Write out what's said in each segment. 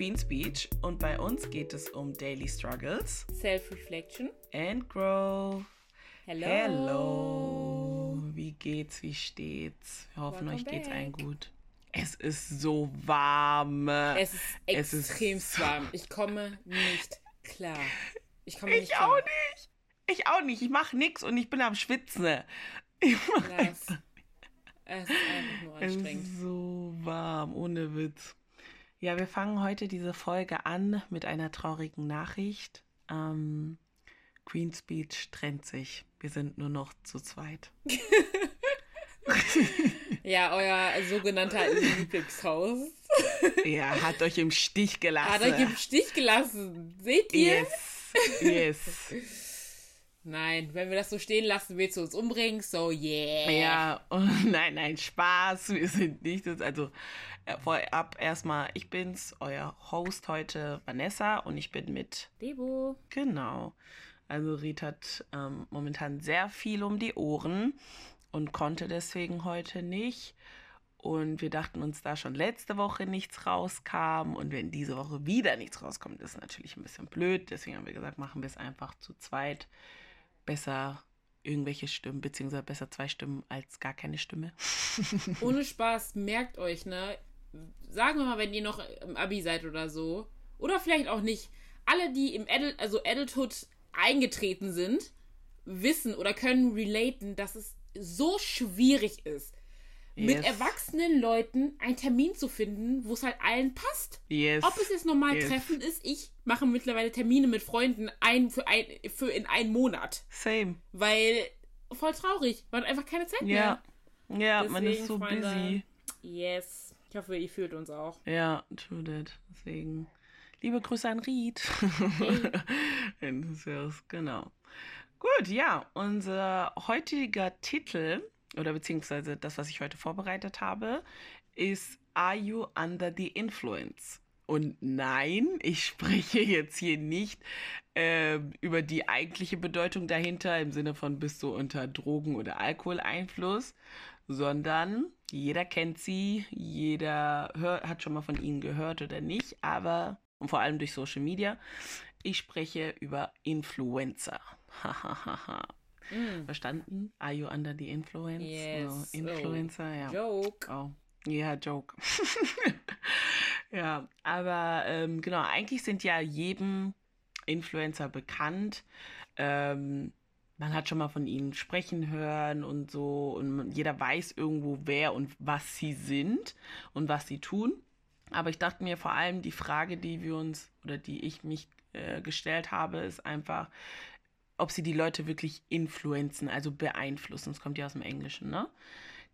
Queen Speech und bei uns geht es um Daily Struggles, Self-Reflection and Growth. Hello. Hello. Wie geht's? Wie steht's? Wir hoffen, Welcome euch geht's back. allen gut. Es ist so warm. Es ist Es ist extrem so- warm. Ich komme nicht klar. Ich komme nicht Ich klar. auch nicht. Ich auch nicht. Ich mach nix und ich bin am Schwitzen. Ich mach. Es ist einfach nur Es anstrengend. ist so warm, ohne Witz. Ja, wir fangen heute diese Folge an mit einer traurigen Nachricht. Ähm, Queen Speech trennt sich. Wir sind nur noch zu zweit. Ja, euer sogenannter Lieblingshaus Er hat euch im Stich gelassen. hat euch im Stich gelassen. Seht ihr? Yes. Yes. Nein, wenn wir das so stehen lassen, willst du uns umbringen? So, yeah. Ja, und nein, nein, Spaß. Wir sind nicht das. Also äh, vorab erstmal, ich bin's, euer Host heute, Vanessa, und ich bin mit Debo. Genau. Also Riet hat ähm, momentan sehr viel um die Ohren und konnte deswegen heute nicht. Und wir dachten uns, da schon letzte Woche nichts rauskam und wenn diese Woche wieder nichts rauskommt, ist natürlich ein bisschen blöd. Deswegen haben wir gesagt, machen wir es einfach zu zweit. Besser irgendwelche Stimmen, beziehungsweise besser zwei Stimmen als gar keine Stimme. Ohne Spaß, merkt euch, ne? Sagen wir mal, wenn ihr noch im Abi seid oder so. Oder vielleicht auch nicht. Alle, die im Adult, also Adulthood eingetreten sind, wissen oder können relaten, dass es so schwierig ist, mit Yes. erwachsenen Leuten einen Termin zu finden, wo es halt allen passt. Yes. Ob es jetzt normal Yes. Treffen ist, ich mache mittlerweile Termine mit Freunden ein für, ein für in einen Monat. Same. Weil voll traurig, man hat einfach keine Zeit mehr. Ja. Ja, man ist so Freunde, busy. Yes. Ich hoffe, ihr fühlt uns auch. Ja, true that. Deswegen. Liebe Grüße an Ried. Enthusiast, genau. Gut, ja, unser heutiger Titel, oder beziehungsweise das, was ich heute vorbereitet habe, ist Are You Under the Influence? Und nein, ich spreche jetzt hier nicht ähm, über die eigentliche Bedeutung dahinter im Sinne von bist du unter Drogen- oder Alkoholeinfluss, sondern jeder kennt sie, jeder hör, hat schon mal von ihnen gehört oder nicht, aber und vor allem durch Social Media. Ich spreche über Influencer. Hahaha. Verstanden? Are you under the influence? Yes. So, Influencer, ja. Joke. Oh, ja, Joke. ja, aber ähm, genau, eigentlich sind ja jedem Influencer bekannt. Ähm, man hat schon mal von ihnen sprechen hören und so und jeder weiß irgendwo, wer und was sie sind und was sie tun. Aber ich dachte mir vor allem die Frage, die wir uns oder die ich mich äh, gestellt habe, ist einfach, ob sie die Leute wirklich influenzen, also beeinflussen. Das kommt ja aus dem Englischen, ne?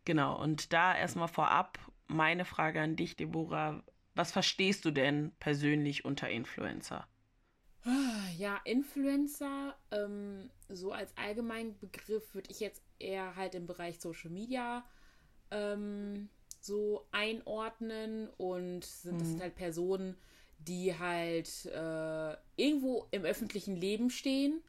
Genau. Und da erstmal vorab meine Frage an dich, Deborah. Was verstehst du denn persönlich unter Influencer? Ja, Influencer, ähm, so als allgemeinen Begriff würde ich jetzt eher halt im Bereich Social Media ähm, so einordnen und sind das sind halt Personen, die halt äh, irgendwo im öffentlichen Leben stehen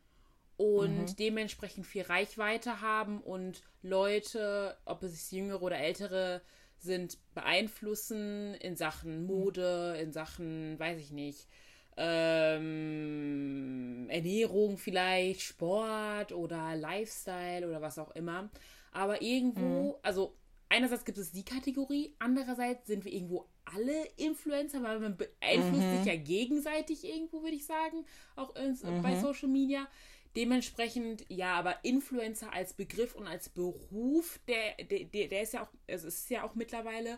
und dementsprechend viel Reichweite haben und Leute, ob es jüngere oder ältere sind, beeinflussen in Sachen Mode, in Sachen, weiß ich nicht, ähm, Ernährung vielleicht, Sport oder Lifestyle oder was auch immer. Aber irgendwo, also einerseits gibt es die Kategorie, andererseits sind wir irgendwo alle Influencer, weil man beeinflusst sich ja gegenseitig irgendwo, würde ich sagen, auch ins, bei Social Media. Dementsprechend, ja, aber Influencer als Begriff und als Beruf, der, der, der ist ja auch, also es ist ja auch mittlerweile,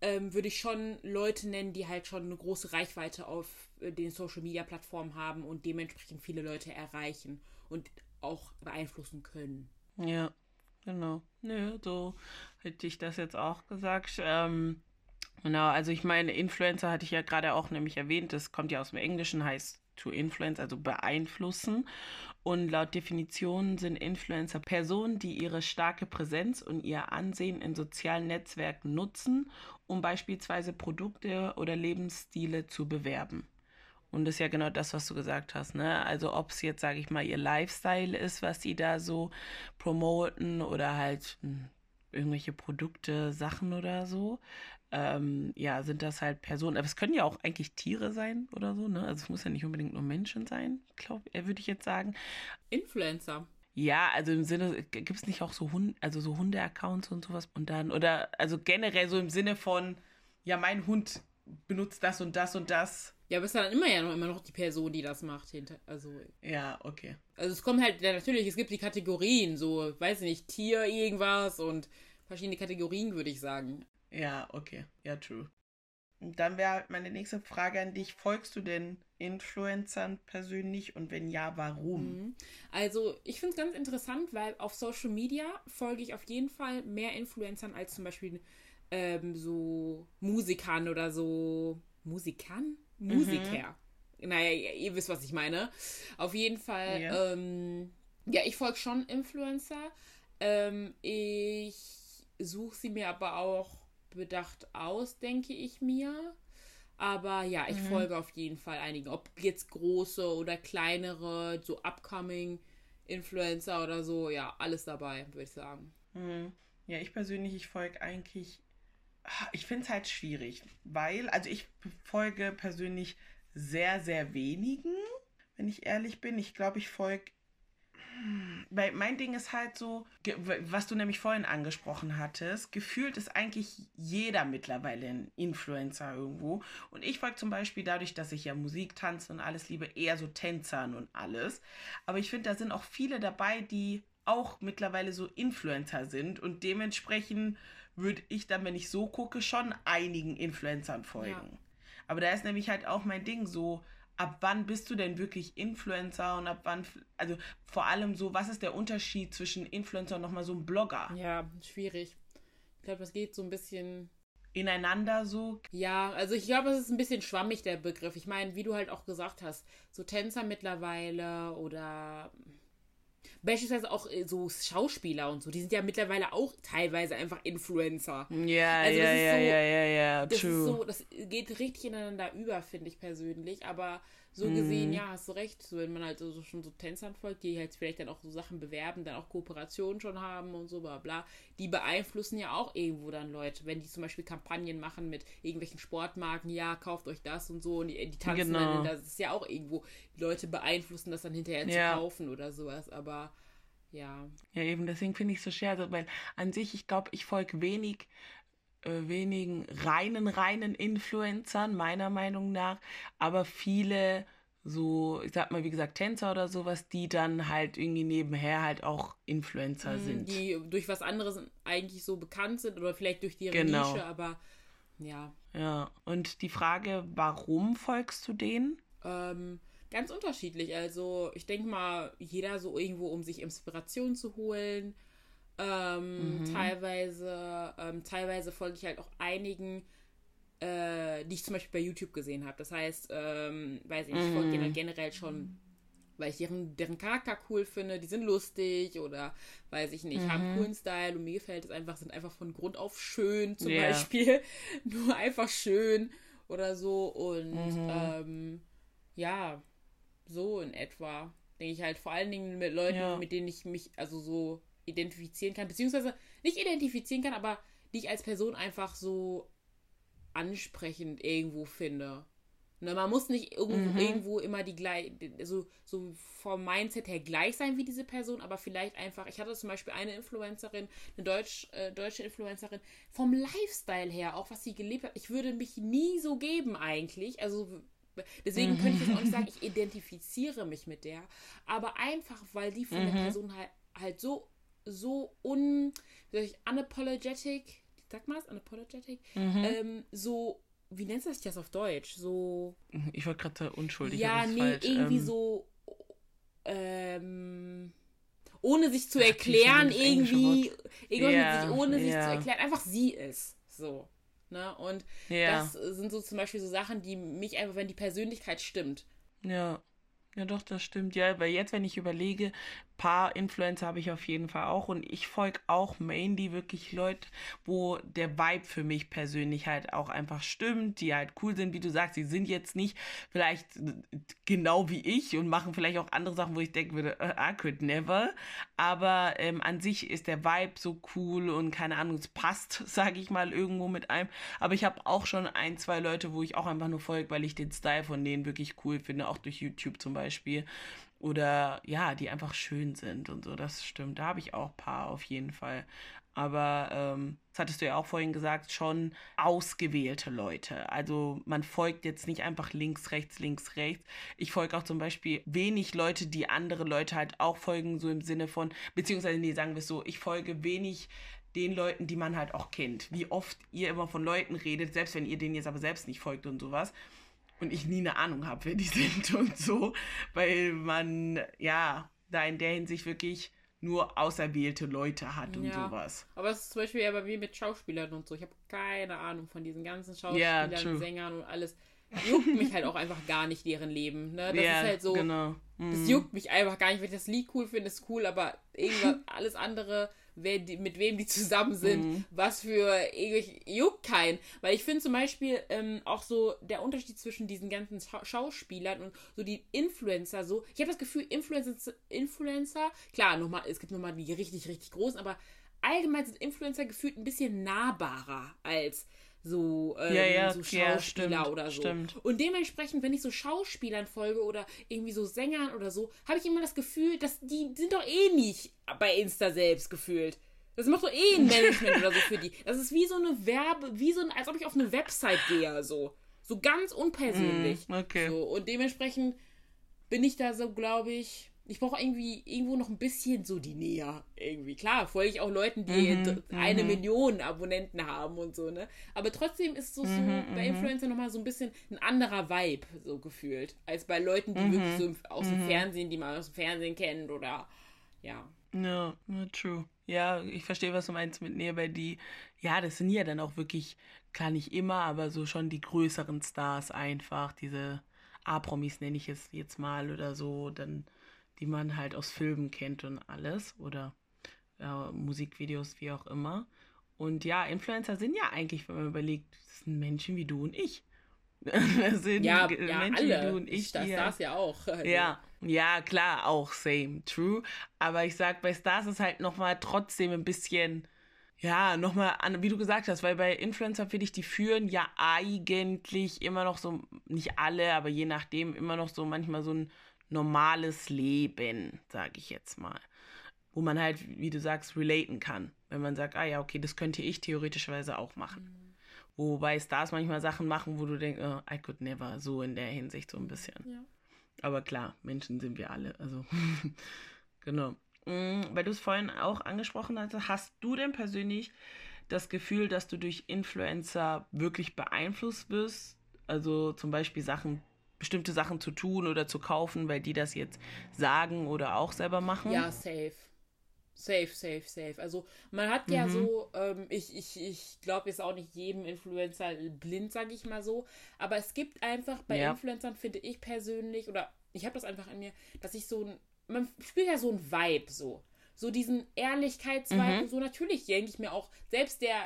ähm, würde ich schon Leute nennen, die halt schon eine große Reichweite auf äh, den Social Media Plattformen haben und dementsprechend viele Leute erreichen und auch beeinflussen können. Ja, genau. Nö, so hätte ich das jetzt auch gesagt. Ähm, genau, also ich meine, Influencer hatte ich ja gerade auch nämlich erwähnt, das kommt ja aus dem Englischen, heißt to influence, also beeinflussen. Und laut Definition sind Influencer Personen, die ihre starke Präsenz und ihr Ansehen in sozialen Netzwerken nutzen, um beispielsweise Produkte oder Lebensstile zu bewerben. Und das ist ja genau das, was du gesagt hast, ne? Also ob es jetzt, sage ich mal, ihr Lifestyle ist, was sie da so promoten oder halt, hm, irgendwelche Produkte, Sachen oder so, ähm, ja, sind das halt Personen. Aber es können ja auch eigentlich Tiere sein oder so, ne? Also es muss ja nicht unbedingt nur Menschen sein, glaube würde ich jetzt sagen. Influencer. Ja, also im Sinne, gibt es nicht auch so Hund, also so Hunde-Accounts und sowas und dann, oder also generell so im Sinne von, ja, mein Hund benutzt das und das und das. Ja, aber es ist dann immer ja noch immer noch die Person, die das macht hinter. Also. Ja, okay. Also es kommt halt, ja, natürlich, es gibt die Kategorien, so, weiß ich nicht, Tier, irgendwas und verschiedene Kategorien, würde ich sagen. Ja, okay. Ja, true. Und dann wäre halt meine nächste Frage an dich. Folgst du den Influencern persönlich und wenn ja, warum? Mhm. Also ich finde es ganz interessant, weil auf Social Media folge ich auf jeden Fall mehr Influencern als zum Beispiel ähm, so Musikern oder so. Musikern? Musiker. Mhm. Naja, ihr wisst, was ich meine. Auf jeden Fall, ja, ähm, ja ich folge schon Influencer. Ähm, ich suche sie mir aber auch bedacht aus, denke ich mir. Aber ja, ich mhm. folge auf jeden Fall einigen. Ob jetzt große oder kleinere, so upcoming Influencer oder so, ja, alles dabei, würde ich sagen. Mhm. Ja, ich persönlich, ich folge eigentlich, ah, ich finde es halt schwierig, weil, also ich folge persönlich sehr, sehr wenigen, wenn ich ehrlich bin. Ich glaube, ich folge weil mein Ding ist halt so, was du nämlich vorhin angesprochen hattest, gefühlt ist eigentlich jeder mittlerweile ein Influencer irgendwo. Und ich folge zum Beispiel dadurch, dass ich ja Musik, Tanzen und alles liebe, eher so Tänzern und alles. Aber ich finde, da sind auch viele dabei, die auch mittlerweile so Influencer sind und dementsprechend würde ich dann, wenn ich so gucke, schon einigen Influencern folgen. Ja. Aber da ist nämlich halt auch mein Ding so, ab wann bist du denn wirklich Influencer und ab wann, also vor allem so, was ist der Unterschied zwischen Influencer und nochmal so einem Blogger? Ja, schwierig. Ich glaube, das geht so ein bisschen ineinander so. Ja, also ich glaube, es ist ein bisschen schwammig, der Begriff. Ich meine, wie du halt auch gesagt hast, so Tänzer mittlerweile oder beispielsweise auch äh, so Schauspieler und so, die sind ja mittlerweile auch teilweise einfach Influencer. Ja, also ja, ja, so, ja, ja, ja, das true. So, das geht richtig ineinander über, finde ich persönlich, aber so gesehen, mhm. ja, hast du recht, so, wenn man halt so, schon so Tänzern folgt, die halt vielleicht dann auch so Sachen bewerben, dann auch Kooperationen schon haben und so, bla bla, die beeinflussen ja auch irgendwo dann Leute, wenn die zum Beispiel Kampagnen machen mit irgendwelchen Sportmarken, ja, kauft euch das und so und die, die tanzen genau. dann, das ist ja auch irgendwo, Leute beeinflussen das dann hinterher ja. zu kaufen oder sowas, aber ja. Ja, eben, deswegen finde ich es so schwer, weil an sich, ich glaube, ich folge wenig äh, wenigen reinen, reinen Influencern, meiner Meinung nach, aber viele so, ich sag mal, wie gesagt, Tänzer oder sowas, die dann halt irgendwie nebenher halt auch Influencer mhm, sind. Die durch was anderes eigentlich so bekannt sind oder vielleicht durch ihre genau. Nische, aber ja. Ja, und die Frage, warum folgst du denen? Ähm, ganz unterschiedlich. Also, ich denke mal, jeder so irgendwo, um sich Inspiration zu holen ähm, mhm. Teilweise, ähm, teilweise folge ich halt auch einigen, äh, die ich zum Beispiel bei YouTube gesehen habe. Das heißt, ähm, weiß ich, ich folge denen halt generell schon, weil ich deren, deren Charakter cool finde, die sind lustig oder weiß ich nicht, mhm. haben coolen Style und mir gefällt es einfach, sind einfach von Grund auf schön zum yeah. Beispiel. Nur einfach schön oder so und mhm. ähm, ja, so in etwa. Denke ich halt vor allen Dingen mit Leuten, ja. mit denen ich mich, also so identifizieren kann, beziehungsweise nicht identifizieren kann, aber die ich als Person einfach so ansprechend irgendwo finde. Ne, man muss nicht irgendwo, mhm. irgendwo immer die gleich, so, so vom Mindset her gleich sein wie diese Person, aber vielleicht einfach, ich hatte zum Beispiel eine Influencerin, eine Deutsch, äh, deutsche Influencerin, vom Lifestyle her, auch was sie gelebt hat, ich würde mich nie so geben eigentlich, also deswegen mhm. könnte ich jetzt auch nicht sagen, ich identifiziere mich mit der, aber einfach, weil die von mhm. der Person halt, halt so so un, wie soll ich, unapologetic, sag mal das, unapologetic, mhm. ähm, so, wie nennt sich das auf Deutsch? So. Ich wollte gerade unschuldig. Ja, nee, falsch. irgendwie ähm, so, ähm, ohne sich zu erklären, irgendwie, irgendwie yeah, ohne sich yeah. zu erklären, einfach sie ist. So. Ne? Und yeah. das sind so zum Beispiel so Sachen, die mich einfach, wenn die Persönlichkeit stimmt. Ja. Ja, doch, das stimmt. Ja, weil jetzt, wenn ich überlege, paar Influencer habe ich auf jeden Fall auch und ich folge auch mainly wirklich Leute, wo der Vibe für mich persönlich halt auch einfach stimmt, die halt cool sind, wie du sagst, die sind jetzt nicht vielleicht genau wie ich und machen vielleicht auch andere Sachen, wo ich denken würde, uh, I could never, aber ähm, an sich ist der Vibe so cool und keine Ahnung, es passt, sage ich mal, irgendwo mit einem, aber ich habe auch schon ein, zwei Leute, wo ich auch einfach nur folge, weil ich den Style von denen wirklich cool finde, auch durch YouTube zum Beispiel oder ja, die einfach schön sind und so, das stimmt. Da habe ich auch ein paar auf jeden Fall. Aber ähm, das hattest du ja auch vorhin gesagt, schon ausgewählte Leute. Also man folgt jetzt nicht einfach links, rechts, links, rechts. Ich folge auch zum Beispiel wenig Leute, die andere Leute halt auch folgen, so im Sinne von, beziehungsweise, nee, sagen wir es so, ich folge wenig den Leuten, die man halt auch kennt. Wie oft ihr immer von Leuten redet, selbst wenn ihr denen jetzt aber selbst nicht folgt und sowas und ich nie eine Ahnung habe, wer die sind und so, weil man ja da in der Hinsicht wirklich nur auserwählte Leute hat und ja. sowas. Aber es ist zum Beispiel ja bei mir mit Schauspielern und so. Ich habe keine Ahnung von diesen ganzen Schauspielern, yeah, Sängern und alles. Juckt mich halt auch einfach gar nicht deren Leben. Ne? Das yeah, ist halt so. Genau. Mm. Das juckt mich einfach gar nicht. Wenn ich das Lied cool finde, ist cool, aber irgendwas, alles andere wer die, mit wem die zusammen sind, mhm. was für ich juckt kein. Weil ich finde zum Beispiel ähm, auch so der Unterschied zwischen diesen ganzen Scha Schauspielern und so die Influencer so. Ich habe das Gefühl, Influencer, Influencer, klar, nochmal, es gibt nochmal die richtig, richtig großen, aber allgemein sind Influencer gefühlt ein bisschen nahbarer als so, ähm, ja, ja, so Schauspieler ja, stimmt, oder so. Stimmt. Und dementsprechend, wenn ich so Schauspielern folge oder irgendwie so Sängern oder so, habe ich immer das Gefühl, dass die sind doch eh nicht bei Insta selbst gefühlt. Das macht doch eh ein Management oder so für die. Das ist wie so eine Werbe, wie so ein, als ob ich auf eine Website gehe, so. So ganz unpersönlich. Mm, okay. So. Und dementsprechend bin ich da so, glaube ich, ich brauche irgendwie irgendwo noch ein bisschen so die Nähe. Irgendwie. Klar, folge ich auch Leuten, die mhm, eine mhm. Million Abonnenten haben und so, ne? Aber trotzdem ist so, so mhm, bei mhm. Influencern nochmal so ein bisschen ein anderer Vibe, so gefühlt. Als bei Leuten, die wirklich so aus dem Fernsehen, die man aus dem Fernsehen kennt oder ja. Ja, no, true. Ja, ich verstehe, was du meinst mit Nähe, weil die, ja, das sind ja dann auch wirklich, klar nicht immer, aber so schon die größeren Stars einfach, diese A-Promis nenne ich es jetzt mal oder so, dann die man halt aus Filmen kennt und alles oder äh, Musikvideos, wie auch immer. Und ja, Influencer sind ja eigentlich, wenn man überlegt, das sind Menschen wie du und ich. das sind ja, Menschen ja, alle. wie du und ich. Das Stars ja auch. Also. Ja, ja, klar, auch same, true. Aber ich sag, bei Stars ist halt nochmal trotzdem ein bisschen, ja, nochmal wie du gesagt hast, weil bei Influencer finde ich, die führen ja eigentlich immer noch so, nicht alle, aber je nachdem, immer noch so manchmal so ein normales Leben, sage ich jetzt mal. Wo man halt, wie du sagst, relaten kann. Wenn man sagt, ah ja, okay, das könnte ich theoretischerweise auch machen. Mhm. Wobei Stars manchmal Sachen machen, wo du denkst, oh, I could never, so in der Hinsicht so ein bisschen. Ja. Aber klar, Menschen sind wir alle. Also, genau. Mhm, weil du es vorhin auch angesprochen hast, hast du denn persönlich das Gefühl, dass du durch Influencer wirklich beeinflusst wirst? Also zum Beispiel Sachen bestimmte Sachen zu tun oder zu kaufen, weil die das jetzt sagen oder auch selber machen? Ja, safe. Safe, safe, safe. Also man hat ja mhm. so, ähm, ich, ich, ich glaube jetzt auch nicht jedem Influencer blind, sage ich mal so, aber es gibt einfach bei ja. Influencern, finde ich persönlich, oder ich habe das einfach an mir, dass ich so ein, man spielt ja so ein Vibe so so diesen Ehrlichkeitsvibe mhm. so. Natürlich denke ich mir auch, selbst der,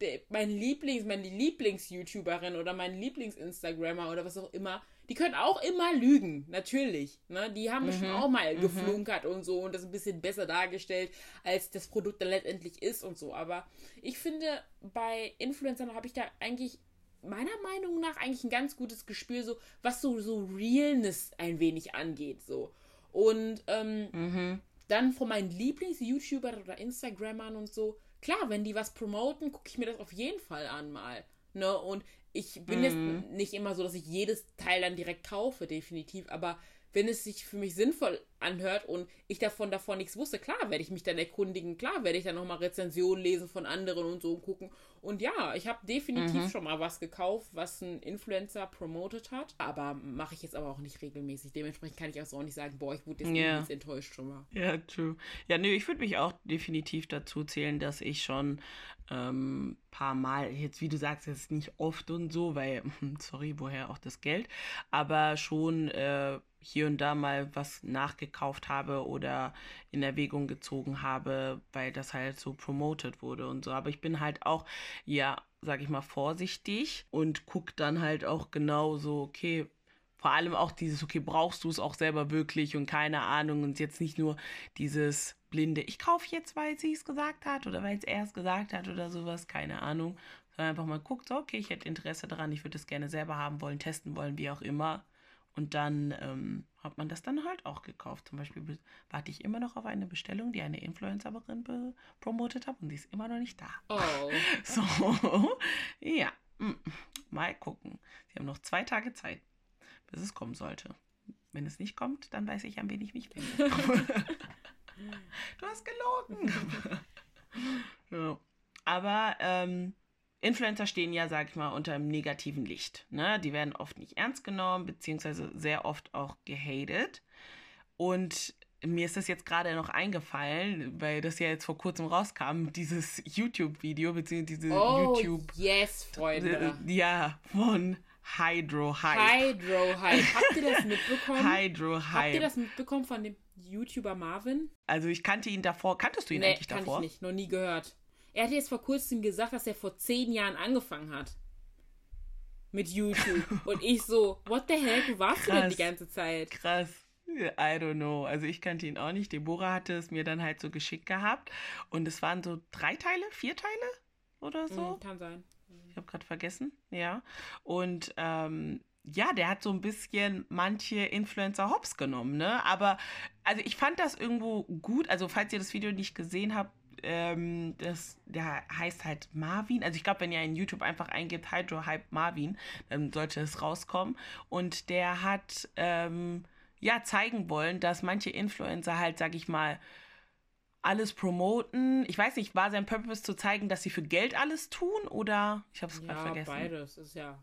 der mein Lieblings, meine Lieblings-YouTuberin oder mein Lieblings-Instagrammer oder was auch immer, die können auch immer lügen, natürlich. Ne? Die haben mhm. schon auch mal mhm. geflunkert und so und das ein bisschen besser dargestellt, als das Produkt dann letztendlich ist und so. Aber ich finde, bei Influencern habe ich da eigentlich meiner Meinung nach eigentlich ein ganz gutes Gespür, so was so, so Realness ein wenig angeht. So. Und ähm, mhm. dann von meinen Lieblings-YouTubern oder Instagrammern und so, klar, wenn die was promoten, gucke ich mir das auf jeden Fall an mal. Ne? Und ich bin mhm. jetzt nicht immer so, dass ich jedes Teil dann direkt kaufe, definitiv, aber wenn es sich für mich sinnvoll anhört und ich davon davon nichts wusste, klar werde ich mich dann erkundigen, klar werde ich dann nochmal Rezensionen lesen von anderen und so und gucken. Und ja, ich habe definitiv mhm. schon mal was gekauft, was ein Influencer promotet hat, aber mache ich jetzt aber auch nicht regelmäßig. Dementsprechend kann ich auch so nicht sagen, boah, ich wurde jetzt yeah. enttäuscht schon mal. Ja, true. Ja, nö, ich würde mich auch definitiv dazu zählen, dass ich schon ähm, paar Mal, jetzt wie du sagst, jetzt nicht oft und so, weil, sorry, woher auch das Geld, aber schon äh, hier und da mal was nachgekauft habe oder in Erwägung gezogen habe, weil das halt so promoted wurde und so. Aber ich bin halt auch, ja, sag ich mal, vorsichtig und guck dann halt auch genau so, okay, vor allem auch dieses, okay, brauchst du es auch selber wirklich und keine Ahnung und jetzt nicht nur dieses blinde, ich kaufe jetzt, weil sie es gesagt hat oder weil es er es gesagt hat oder sowas, keine Ahnung. Sondern einfach mal guckt, so, okay, ich hätte Interesse daran, ich würde es gerne selber haben wollen, testen wollen, wie auch immer. Und dann ähm, hat man das dann halt auch gekauft. Zum Beispiel warte ich immer noch auf eine Bestellung, die eine Influencerin promotet hat und die ist immer noch nicht da. Oh. So, ja. Mm, mal gucken. Sie haben noch zwei Tage Zeit, bis es kommen sollte. Wenn es nicht kommt, dann weiß ich, an wen ich mich wende. du hast gelogen. ja. Aber ähm, Influencer stehen ja, sag ich mal, unter einem negativen Licht. Ne? Die werden oft nicht ernst genommen, beziehungsweise sehr oft auch gehatet. Und mir ist das jetzt gerade noch eingefallen, weil das ja jetzt vor kurzem rauskam, dieses YouTube-Video, beziehungsweise diese oh, YouTube. Yes, Freunde. Ja, von Hydro Hype. Hydro Hype. Habt ihr das mitbekommen? Hydro Hype. Habt ihr das mitbekommen von dem YouTuber Marvin? Also ich kannte ihn davor. Kanntest du ihn nee, eigentlich davor? Nee, ich nicht. Noch nie gehört. Er hat jetzt vor kurzem gesagt, dass er vor zehn Jahren angefangen hat. Mit YouTube. Und ich so, what the hell, du warst Krass. denn die ganze Zeit? Krass. I don't know. Also ich kannte ihn auch nicht. Deborah hatte es mir dann halt so geschickt gehabt. Und es waren so drei Teile, vier Teile oder so. Mhm, kann sein. Ich habe gerade vergessen. Ja. Und ähm, ja, der hat so ein bisschen manche Influencer hops genommen, ne? Aber also ich fand das irgendwo gut. Also falls ihr das Video nicht gesehen habt, ähm, das, der heißt halt Marvin. Also ich glaube, wenn ihr in YouTube einfach eingebt Hydro Hype Marvin, dann sollte es rauskommen. Und der hat ähm, ja zeigen wollen, dass manche Influencer halt, sag ich mal, alles promoten. Ich weiß nicht, war sein Purpose zu zeigen, dass sie für Geld alles tun oder ich habe es gerade ja, vergessen. Beides ist ja,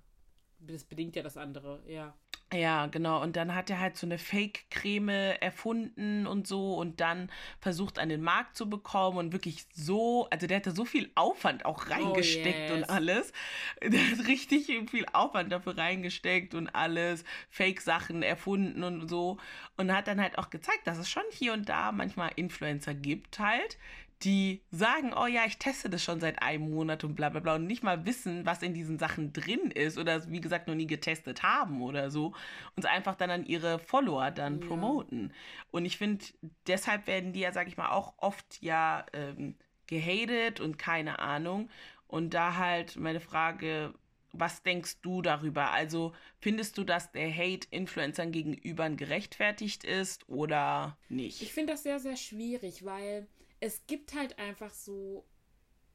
das bedingt ja das andere, ja. Ja, genau. Und dann hat er halt so eine Fake-Creme erfunden und so und dann versucht an den Markt zu bekommen und wirklich so, also der hatte so viel Aufwand auch oh, reingesteckt oh, yes. und alles. Der hat richtig viel Aufwand dafür reingesteckt und alles, Fake-Sachen erfunden und so. Und hat dann halt auch gezeigt, dass es schon hier und da manchmal Influencer gibt halt, die sagen, oh ja, ich teste das schon seit einem Monat und bla bla bla und nicht mal wissen, was in diesen Sachen drin ist oder wie gesagt noch nie getestet haben oder so und einfach dann an ihre Follower dann ja. promoten. Und ich finde, deshalb werden die ja, sag ich mal, auch oft ja ähm, gehatet und keine Ahnung. Und da halt meine Frage, was denkst du darüber? Also findest du, dass der Hate Influencern gegenüber gerechtfertigt ist oder nicht? Ich finde das sehr, sehr schwierig, weil es gibt halt einfach so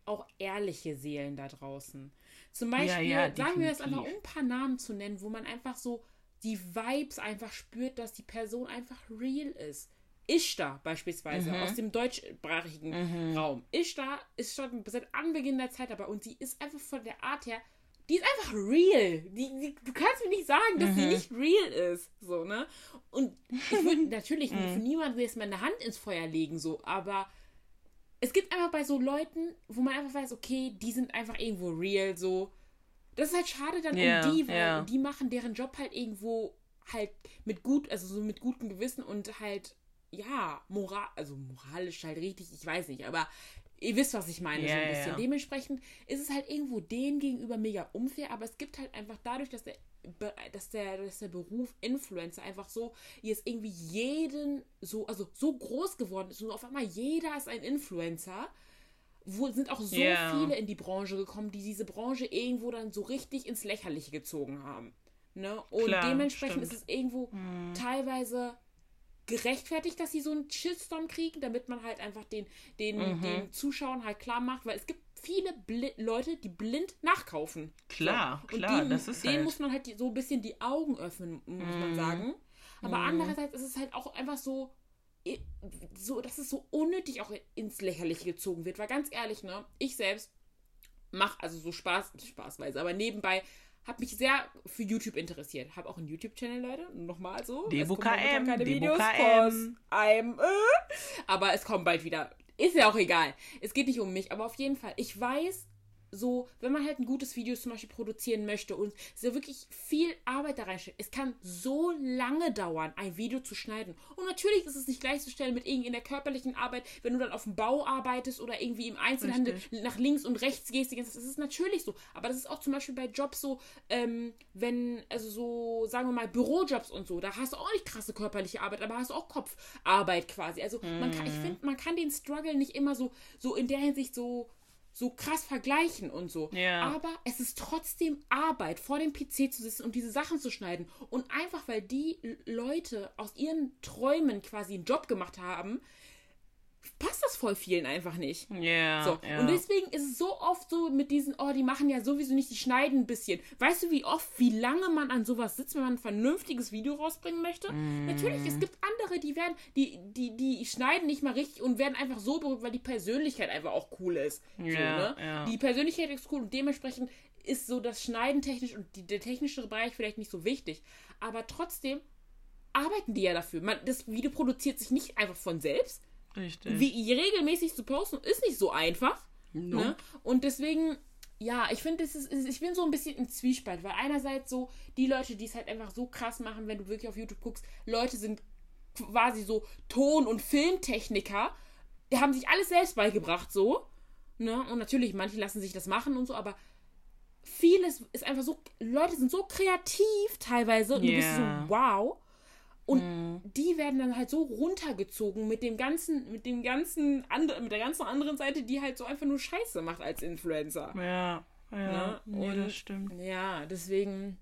auch ehrliche Seelen da draußen. Zum Beispiel, ja, ja, sagen wir jetzt einfach, um ein paar Namen zu nennen, wo man einfach so die Vibes einfach spürt, dass die Person einfach real ist. Ishtar beispielsweise mhm. aus dem deutschsprachigen mhm. Raum. Ishtar ist schon seit Anbeginn der Zeit dabei und sie ist einfach von der Art her, die ist einfach real. Die, die, du kannst mir nicht sagen, dass mhm. sie nicht real ist. So, ne? Und ich würde natürlich für mhm. niemanden jetzt meine Hand ins Feuer legen, so, aber es gibt einfach bei so Leuten, wo man einfach weiß, okay, die sind einfach irgendwo real, so. Das ist halt schade dann yeah, um die, weil yeah. die machen deren Job halt irgendwo halt mit gut, also so mit gutem Gewissen und halt, ja, moral, also moralisch halt richtig, ich weiß nicht, aber ihr wisst, was ich meine, yeah, so ein bisschen. Dementsprechend ist es halt irgendwo denen gegenüber mega unfair, aber es gibt halt einfach dadurch, dass der dass der, dass der Beruf Influencer einfach so jetzt irgendwie jeden so, also so groß geworden ist und auf einmal jeder ist ein Influencer. Wo sind auch so yeah. viele in die Branche gekommen, die diese Branche irgendwo dann so richtig ins Lächerliche gezogen haben. Ne? Und Klar, dementsprechend stimmt. ist es irgendwo hm. teilweise gerechtfertigt, dass sie so einen Shitstorm kriegen, damit man halt einfach den, den, mhm. den Zuschauern halt klar macht, weil es gibt viele Bl Leute, die blind nachkaufen. Klar, so. klar, die, das ist denen halt... muss man halt so ein bisschen die Augen öffnen, muss mm. man mhm. sagen. Aber mm. andererseits ist es halt auch einfach so, so, dass es so unnötig auch ins Lächerliche gezogen wird. Weil ganz ehrlich, ne, ich selbst mache also so Spaß, spaßweise, aber nebenbei habe mich sehr für YouTube interessiert. Habe auch einen YouTube-Channel, Leute. Nochmal so. DBKM. keine Videos. I'm, äh. Aber es kommen bald wieder ist ja auch egal. Es geht nicht um mich, aber auf jeden Fall, ich weiß so, wenn man halt ein gutes Video zum Beispiel produzieren möchte und so wirklich viel Arbeit da reinsteckt, es kann so lange dauern, ein Video zu schneiden. Und natürlich ist es nicht gleichzustellen mit irgendwie in der körperlichen Arbeit, wenn du dann auf dem Bau arbeitest oder irgendwie im Einzelhandel Richtig. nach links und rechts gehst. Das ist natürlich so. Aber das ist auch zum Beispiel bei Jobs so, ähm, wenn, also so, sagen wir mal, Bürojobs und so, da hast du auch nicht krasse körperliche Arbeit, aber hast du auch Kopfarbeit quasi. Also man kann, ich mhm. finde, man kann den Struggle nicht immer so, so in der Hinsicht so so krass vergleichen und so. Ja. Aber es ist trotzdem Arbeit, vor dem PC zu sitzen und diese Sachen zu schneiden. Und einfach, weil die Leute aus ihren Träumen quasi einen Job gemacht haben, passt das voll vielen einfach nicht. Ja. Yeah, so. Yeah. Und deswegen ist es so oft so mit diesen, oh, die machen ja sowieso nicht, die schneiden ein bisschen. Weißt du, wie oft, wie lange man an sowas sitzt, wenn man ein vernünftiges Video rausbringen möchte? Mm. Natürlich, es gibt andere, die werden, die, die, die schneiden nicht mal richtig und werden einfach so berühmt, weil die Persönlichkeit einfach auch cool ist. Yeah, so, ne? Die Persönlichkeit ist cool und dementsprechend ist so das Schneiden technisch und die, der technische Bereich vielleicht nicht so wichtig. Aber trotzdem arbeiten die ja dafür. Man, das Video produziert sich nicht einfach von selbst Richtig. Wie regelmäßig zu posten ist nicht so einfach. No. Ne? Und deswegen, ja, ich finde, ich bin so ein bisschen im Zwiespalt, weil einerseits so die Leute, die es halt einfach so krass machen, wenn du wirklich auf YouTube guckst, Leute sind quasi so Ton- und Filmtechniker, die haben sich alles selbst beigebracht, so. Ne? Und natürlich, manche lassen sich das machen und so, aber vieles ist einfach so, Leute sind so kreativ teilweise und yeah. du bist so, wow. Und mhm. die werden dann halt so runtergezogen mit dem ganzen, mit dem ganzen andere, mit der ganzen anderen Seite, die halt so einfach nur Scheiße macht als Influencer. Ja, ja, ne? nee, das stimmt. Ja, deswegen,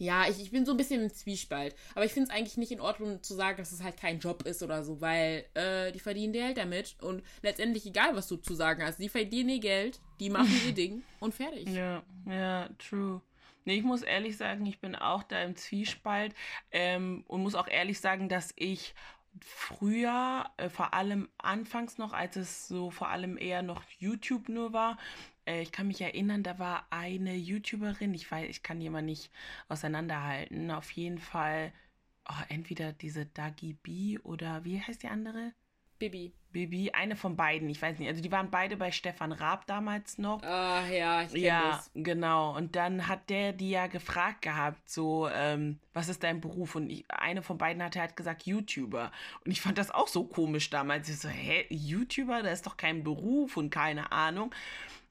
ja, ich, ich bin so ein bisschen im Zwiespalt. Aber ich finde es eigentlich nicht in Ordnung zu sagen, dass es halt kein Job ist oder so, weil äh, die verdienen Geld damit und letztendlich egal, was du zu sagen hast, die verdienen ihr Geld, die machen ihr Ding und fertig. Ja, ja, true. Nee, ich muss ehrlich sagen, ich bin auch da im Zwiespalt ähm, und muss auch ehrlich sagen, dass ich früher, äh, vor allem anfangs noch, als es so vor allem eher noch YouTube nur war, äh, ich kann mich erinnern, da war eine YouTuberin, ich weiß, ich kann immer nicht auseinanderhalten, auf jeden Fall, oh, entweder diese Dagi B oder wie heißt die andere? Bibi. Bibi, eine von beiden, ich weiß nicht. Also die waren beide bei Stefan Raab damals noch. Ah, ja, ich kenne Ja, das. genau. Und dann hat der die ja gefragt gehabt, so, ähm, was ist dein Beruf? Und ich, eine von beiden hatte halt gesagt, YouTuber. Und ich fand das auch so komisch damals. Ich so, hä, YouTuber? Das ist doch kein Beruf und keine Ahnung.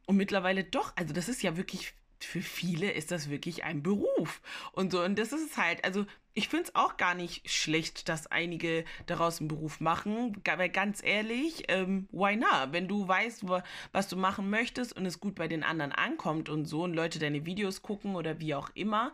Und mittlerweile doch, also das ist ja wirklich für viele ist das wirklich ein Beruf. Und so, und das ist es halt, also ich finde es auch gar nicht schlecht, dass einige daraus einen Beruf machen. Weil ganz ehrlich, ähm, why not? Wenn du weißt, was du machen möchtest und es gut bei den anderen ankommt und so und Leute deine Videos gucken oder wie auch immer,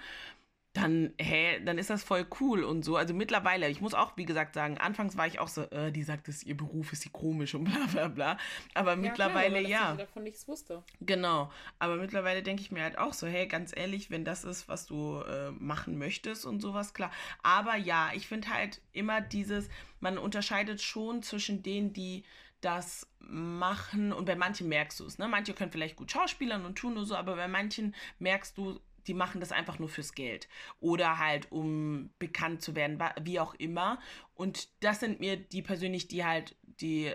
dann, hä, dann ist das voll cool und so. Also mittlerweile, ich muss auch, wie gesagt, sagen, anfangs war ich auch so, äh, die sagt, dass ihr Beruf ist sie komisch und bla bla bla. Aber ja, mittlerweile klar, ja. Ich davon nichts wusste. Genau. Aber mittlerweile denke ich mir halt auch so, hey, ganz ehrlich, wenn das ist, was du äh, machen möchtest und sowas, klar. Aber ja, ich finde halt immer dieses, man unterscheidet schon zwischen denen, die das machen und bei manchen merkst du es, ne? Manche können vielleicht gut schauspielern und tun nur so, aber bei manchen merkst du, die machen das einfach nur fürs Geld oder halt um bekannt zu werden, wie auch immer. Und das sind mir die persönlich, die halt die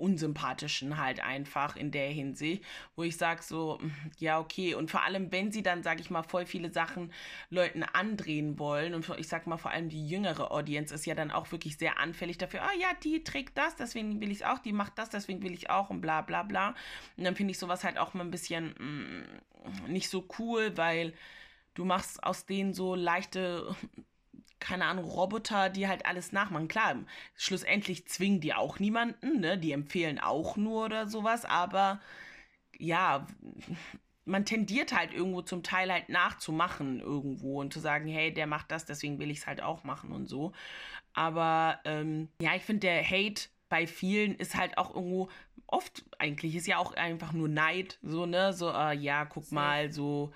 unsympathischen halt einfach in der Hinsicht, wo ich sage so, hm, ja, okay. Und vor allem, wenn sie dann, sage ich mal, voll viele Sachen Leuten andrehen wollen und ich sag mal, vor allem die jüngere Audience ist ja dann auch wirklich sehr anfällig dafür, ah ja, die trägt das, deswegen will ich es auch, die macht das, deswegen will ich auch und bla bla bla. Und dann finde ich sowas halt auch mal ein bisschen mh, hm, nicht so cool, weil du machst aus denen so leichte keine Ahnung, Roboter, die halt alles nachmachen. Klar, schlussendlich zwingen die auch niemanden, ne? Die empfehlen auch nur oder sowas, aber ja, man tendiert halt irgendwo zum Teil halt nachzumachen irgendwo und zu sagen, hey, der macht das, deswegen will ich es halt auch machen und so. Aber ähm, ja, ich finde, der Hate bei vielen ist halt auch irgendwo oft eigentlich ist ja auch einfach nur Neid, so, ne? So, äh, ja, guck mal, so,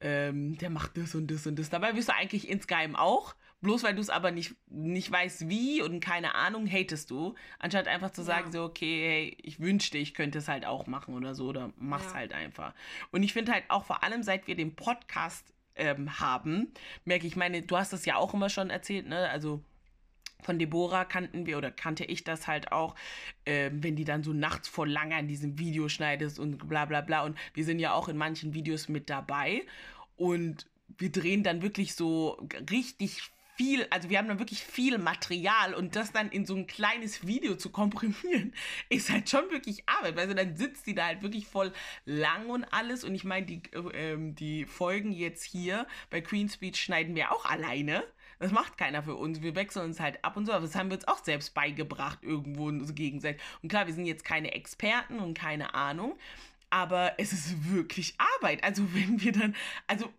ähm, der macht das und das und das. Dabei wirst du eigentlich insgeheim auch. Bloß weil du es aber nicht, nicht weißt, wie und keine Ahnung, hatest du. Anstatt einfach zu sagen, ja. so, okay, hey, ich wünschte, ich könnte es halt auch machen oder so, oder mach's ja. halt einfach. Und ich finde halt auch vor allem, seit wir den Podcast ähm, haben, merke ich, meine, du hast das ja auch immer schon erzählt, ne? Also von Deborah kannten wir oder kannte ich das halt auch, äh, wenn die dann so nachts vor lang an diesem Video schneidest und bla bla bla. Und wir sind ja auch in manchen Videos mit dabei. Und wir drehen dann wirklich so richtig viel, also wir haben dann wirklich viel Material und das dann in so ein kleines Video zu komprimieren, ist halt schon wirklich Arbeit. Also dann sitzt die da halt wirklich voll lang und alles. Und ich meine, die, äh, die Folgen jetzt hier bei Queen Speech schneiden wir auch alleine. Das macht keiner für uns. Wir wechseln uns halt ab und so. Aber das haben wir uns auch selbst beigebracht irgendwo gegenseitig. Und klar, wir sind jetzt keine Experten und keine Ahnung. Aber es ist wirklich Arbeit. Also wenn wir dann, also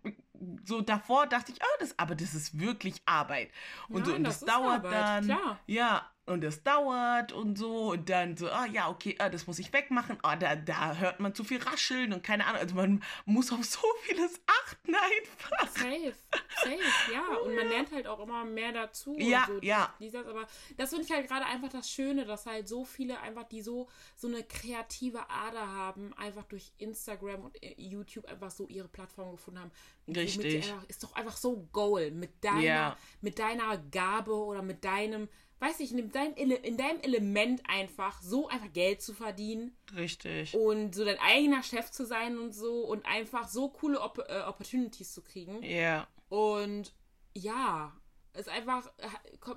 so davor dachte ich, oh, das, aber das ist wirklich Arbeit. Und Nein, so, und das das, dauert Arbeit, dann. klar. Ja, und das dauert und so. Und dann so, ah ja, okay, ah, das muss ich wegmachen. Ah, da, da hört man zu viel rascheln und keine Ahnung. Also man muss auf so vieles achten einfach. Safe, safe, ja. Und man lernt halt auch immer mehr dazu. Ja, so. ja. Dieses, aber das finde ich halt gerade einfach das Schöne, dass halt so viele einfach, die so, so eine kreative Ader haben, einfach durch Instagram und äh, YouTube einfach so ihre Plattform gefunden haben. Richtig. Einfach, ist doch einfach so Goal mit deiner, Ja. mit deiner Gabe oder mit deinem, weiß ich, in deinem, Ele- in deinem Element einfach so einfach Geld zu verdienen Richtig. und so dein eigener Chef zu sein und so und einfach so coole Op äh, Opportunities zu kriegen. Ja. Und ja, es einfach,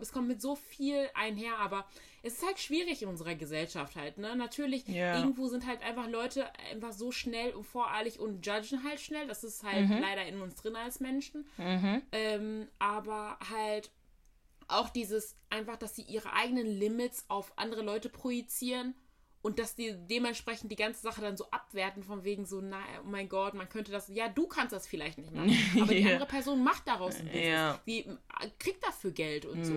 es kommt mit so viel einher, aber es ist halt schwierig in unserer Gesellschaft halt, ne? Natürlich, Ja. irgendwo sind halt einfach Leute einfach so schnell und voreilig und judgen halt schnell. Das ist halt Mhm. leider in uns drin als Menschen. Ähm, aber halt auch dieses einfach, dass sie ihre eigenen Limits auf andere Leute projizieren und dass die dementsprechend die ganze Sache dann so abwerten von wegen so, na, oh mein Gott, man könnte das, ja, du kannst das vielleicht nicht machen, aber die Ja. andere Person macht daraus ein Business, Ja. die äh, kriegt dafür Geld und so.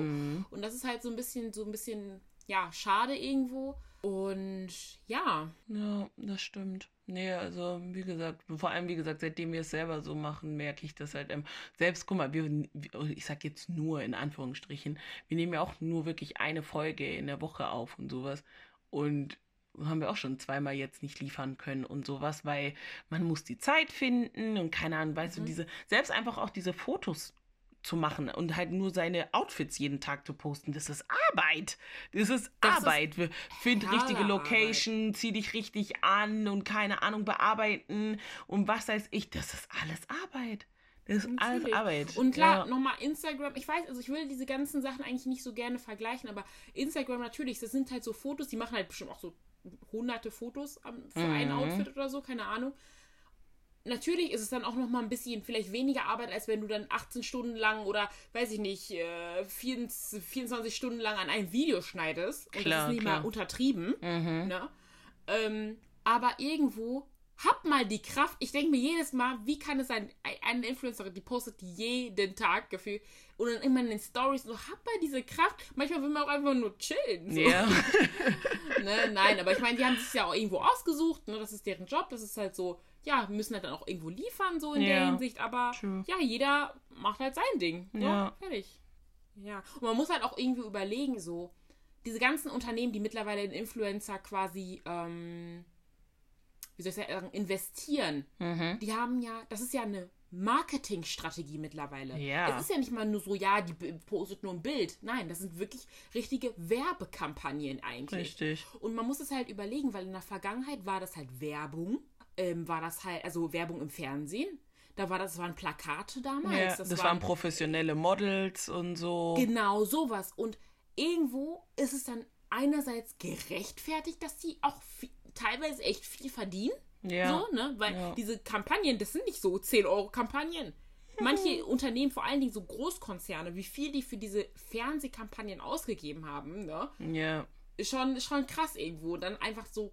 Und das ist halt so ein bisschen, so ein bisschen, ja, schade irgendwo und ja, Ja, das stimmt. Nee, also wie gesagt, vor allem wie gesagt, seitdem wir es selber so machen, merke ich das halt. Ähm, selbst, guck mal, wir, ich sag jetzt nur in Anführungsstrichen, wir nehmen ja auch nur wirklich eine Folge in der Woche auf und sowas. Und haben wir auch schon zweimal jetzt nicht liefern können und sowas, weil man muss die Zeit finden und keine Ahnung, weißt du, diese, selbst einfach auch diese Fotos zu machen und halt nur seine Outfits jeden Tag zu posten, das ist Arbeit. Das ist Das ist Arbeit. Find herbe richtige Arbeit. Location, zieh dich richtig an und keine Ahnung bearbeiten und was weiß ich, das ist alles Arbeit. Das ist alles Natürlich. Arbeit. Und klar, ja. nochmal Instagram. Ich weiß, also ich will diese ganzen Sachen eigentlich nicht so gerne vergleichen, aber Instagram natürlich, das sind halt so Fotos, die machen halt bestimmt auch so hunderte Fotos für ein Mhm. Outfit oder so, keine Ahnung. Natürlich ist es dann auch nochmal ein bisschen vielleicht weniger Arbeit, als wenn du dann 18 Stunden lang oder weiß ich nicht, äh, 24, 24 Stunden lang an einem Video schneidest. Und das Klar, ist nicht klar. mal untertrieben. Mhm. Ne? Ähm, aber irgendwo hab mal die Kraft. Ich denke mir jedes Mal, wie kann es sein, eine Influencerin, die postet jeden Tag gefühlt und dann immer in den Stories so, hab mal diese Kraft. Manchmal will man auch einfach nur chillen. So. Ja. Ne? Nein, aber ich meine, die haben sich ja auch irgendwo ausgesucht. Ne? Das ist deren Job. Das ist halt so, ja, müssen halt dann auch irgendwo liefern, so in der Ja, Hinsicht. Aber true. ja, jeder macht halt sein Ding. So, Ja. fertig. Ja. Und man muss halt auch irgendwie überlegen, so, diese ganzen Unternehmen, die mittlerweile in Influencer quasi, ähm, wie soll ich sagen, investieren, Mhm. die haben ja, das ist ja eine Marketingstrategie mittlerweile. Ja. Es ist ja nicht mal nur so, ja, die postet nur ein Bild. Nein, das sind wirklich richtige Werbekampagnen eigentlich. Richtig. Und man muss es halt überlegen, weil in der Vergangenheit war das halt Werbung, ähm, war das halt, also Werbung im Fernsehen. Da war das, das waren Plakate damals. Ja, das, waren professionelle Models und so. Genau sowas. Und irgendwo ist es dann einerseits gerechtfertigt, dass die auch viel, teilweise echt viel verdienen. Ja. So, ne? Weil Ja. diese Kampagnen, das sind nicht so 10 Euro Kampagnen. Manche Unternehmen, vor allen Dingen so Großkonzerne, wie viel die für diese Fernsehkampagnen ausgegeben haben, ne? Ja. schon, ist schon krass irgendwo. Dann einfach so,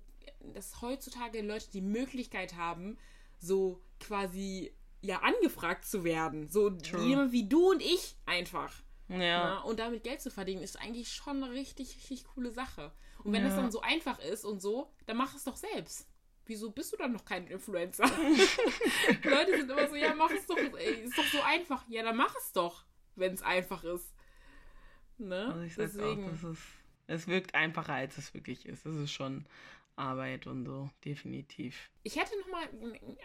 dass heutzutage Leute die Möglichkeit haben, so quasi ja angefragt zu werden. So True. jemand wie du und ich einfach. Ja. Ja, und damit Geld zu verdienen, ist eigentlich schon eine richtig, richtig coole Sache. Und wenn Ja. das dann so einfach ist und so, dann mach es doch selbst. Wieso bist du dann noch kein Influencer? Leute sind immer so, ja, mach es doch, ey, ist doch so einfach. Ja, dann mach es doch, wenn es einfach ist. Ne? Also ich sag auch, das ist, es wirkt einfacher, als es wirklich ist. Es ist schon Arbeit und so, definitiv. Ich hätte noch mal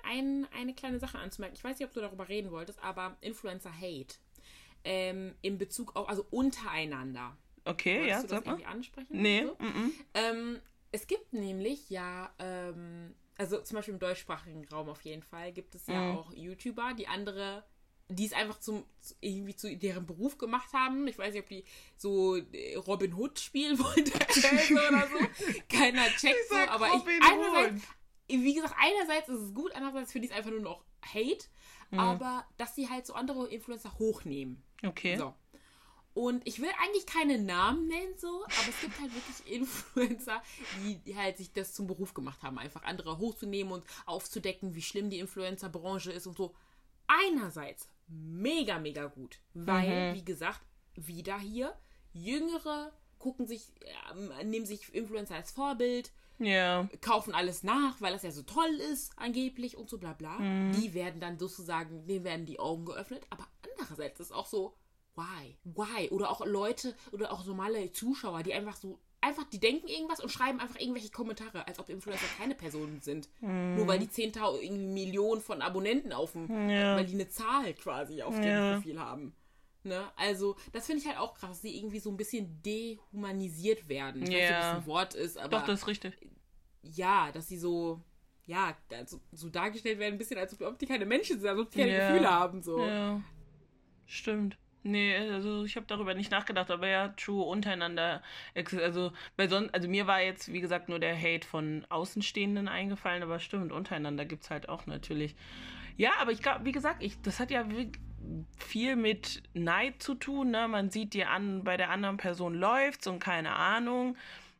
ein, eine kleine Sache anzumerken. Ich weiß nicht, ob du darüber reden wolltest, aber Influencer Hate. Ähm, in Bezug auf, also untereinander. Okay, Wolltest ja, du sag das mal. irgendwie ansprechen? Nee, So? mm Ähm, es gibt nämlich ja, ähm, also zum Beispiel im deutschsprachigen Raum auf jeden Fall, gibt es ja Mhm. auch YouTuber, die andere, die es einfach zum zu- irgendwie zu deren Beruf gemacht haben. Ich weiß nicht, ob die so äh, Robin Hood spielen wollen teilweise oder so. Keiner checkt so, sag aber Robin ich einerseits, wie gesagt, einerseits ist es gut, andererseits finde ich es einfach nur noch Hate, Mhm. aber dass sie halt so andere Influencer hochnehmen. Okay. So. Und ich will eigentlich keine Namen nennen, so, aber es gibt halt wirklich Influencer, die halt sich das zum Beruf gemacht haben, einfach andere hochzunehmen und aufzudecken, wie schlimm die Influencer-Branche ist und so. Einerseits mega, mega gut, weil, wie gesagt, wieder hier, Jüngere gucken sich, nehmen sich Influencer als Vorbild, Ja. kaufen alles nach, weil das ja so toll ist, angeblich und so bla bla. Mhm. Die werden dann sozusagen, denen werden die Augen geöffnet. Aber andererseits ist auch so, why? Why? Oder auch Leute oder auch normale Zuschauer, die einfach so, einfach, die denken irgendwas und schreiben einfach irgendwelche Kommentare, als ob Influencer keine Personen sind. Nur weil die 10.000 irgendwie Millionen von Abonnenten auf dem. Ja. weil die eine Zahl quasi auf dem Ja. Profil haben. Ne? Also, das finde ich halt auch krass, dass sie irgendwie so ein bisschen dehumanisiert werden. Ich weiß nicht, ob Ja. das ein Wort ist, aber Doch, das ist richtig. ja, dass sie so, ja, also, so dargestellt werden, ein bisschen, als ob die keine Menschen sind, als ob die keine Ja. Gefühle haben. So. Ja. Stimmt. Nee, also ich habe darüber nicht nachgedacht, aber ja, true, untereinander. Also, bei son also mir war jetzt, wie gesagt, nur der Hate von Außenstehenden eingefallen, aber stimmt, untereinander gibt es halt auch natürlich. Ja, aber ich glaube, wie gesagt, ich, das hat ja viel mit Neid zu tun, ne? Man sieht dir an, bei der anderen Person läuft's und keine Ahnung.